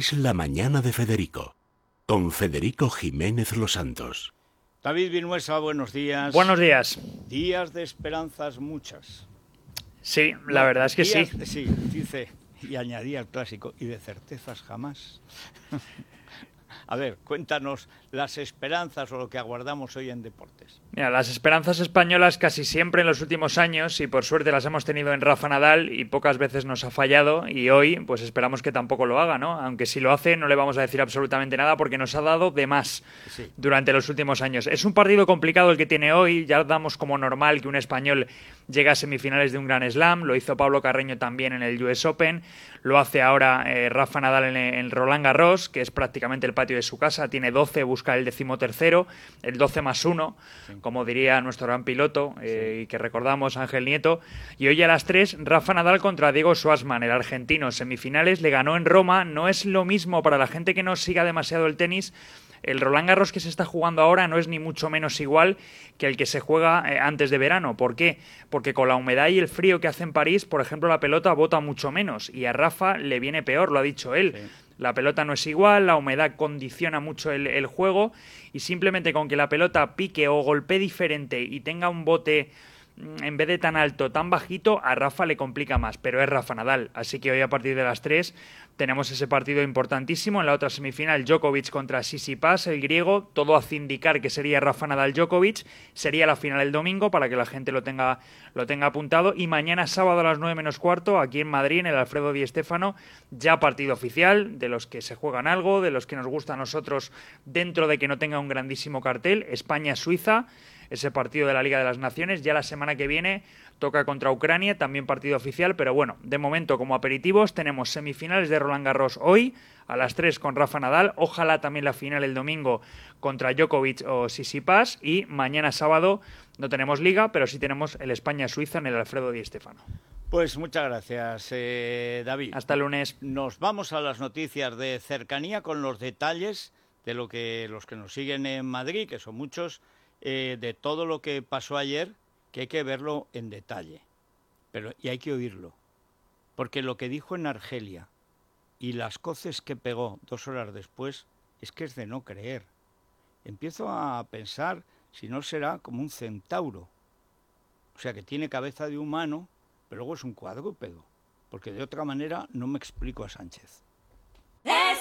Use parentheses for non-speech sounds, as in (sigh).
Es la mañana de Federico, con Federico Jiménez Los Santos. David Vinuesa, buenos días. Buenos días. Días de esperanzas muchas. Sí, la verdad es que sí. Sí, dice, y añadía el clásico, y de certezas jamás. (laughs) A ver, cuéntanos las esperanzas o lo que aguardamos hoy en deportes. Mira, las esperanzas españolas casi siempre en los últimos años y por suerte las hemos tenido en Rafa Nadal y pocas veces nos ha fallado y hoy pues esperamos que tampoco lo haga, ¿no? Aunque si lo hace no le vamos a decir absolutamente nada porque nos ha dado de más durante los últimos años. Es un partido complicado el que tiene hoy, ya damos como normal que un español llegue a semifinales de un Gran Slam, lo hizo Pablo Carreño también en el US Open, lo hace ahora eh, Rafa Nadal en el Roland Garros, que es prácticamente el patio de su casa, tiene 12, busca el decimotercero, el 12 más 1, como diría nuestro gran piloto, eh, y que recordamos Ángel Nieto. Y hoy a las 3, Rafa Nadal contra Diego Schwartzman, el argentino, semifinales, le ganó en Roma, no es lo mismo para la gente que no siga demasiado el tenis, el Roland Garros que se está jugando ahora no es ni mucho menos igual que el que se juega eh, antes de verano. ¿Por qué? Porque con la humedad y el frío que hace en París, por ejemplo, la pelota bota mucho menos y a Rafa le viene peor, lo ha dicho él. La pelota no es igual, la humedad condiciona mucho el, juego y simplemente con que la pelota pique o golpee diferente y tenga un bote en vez de tan alto, tan bajito, a Rafa le complica más, pero es Rafa Nadal. Así que hoy a partir de las 3 tenemos ese partido importantísimo. En la otra semifinal, Djokovic contra Sisipas, el griego. Todo hace indicar que sería Rafa Nadal Djokovic. Sería la final el domingo para que la gente lo tenga, lo tenga apuntado. Y mañana sábado a las 9 menos cuarto, aquí en Madrid, en el Alfredo Di Stéfano, ya partido oficial, de los que se juegan algo, de los que nos gusta a nosotros dentro de que no tenga un grandísimo cartel. España-Suiza ese partido de la Liga de las Naciones. Ya la semana que viene toca contra Ucrania, también partido oficial, pero bueno, de momento como aperitivos tenemos semifinales de Roland Garros hoy a las 3 con Rafa Nadal, ojalá también la final el domingo contra Djokovic o Sisipas y mañana sábado no tenemos liga, pero sí tenemos el España-Suiza en el Alfredo Di Stéfano. Pues muchas gracias, eh, David. Hasta el lunes. Nos vamos a las noticias de cercanía con los detalles de lo que los que nos siguen en Madrid, que son muchos, eh, de todo lo que pasó ayer, que hay que verlo en detalle. Pero, y hay que oírlo. Porque lo que dijo en Argelia y las coces que pegó dos horas después es que es de no creer. Empiezo a pensar si no será como un centauro. O sea, que tiene cabeza de humano, pero luego es un cuadrúpedo. Porque de otra manera no me explico a Sánchez. Es.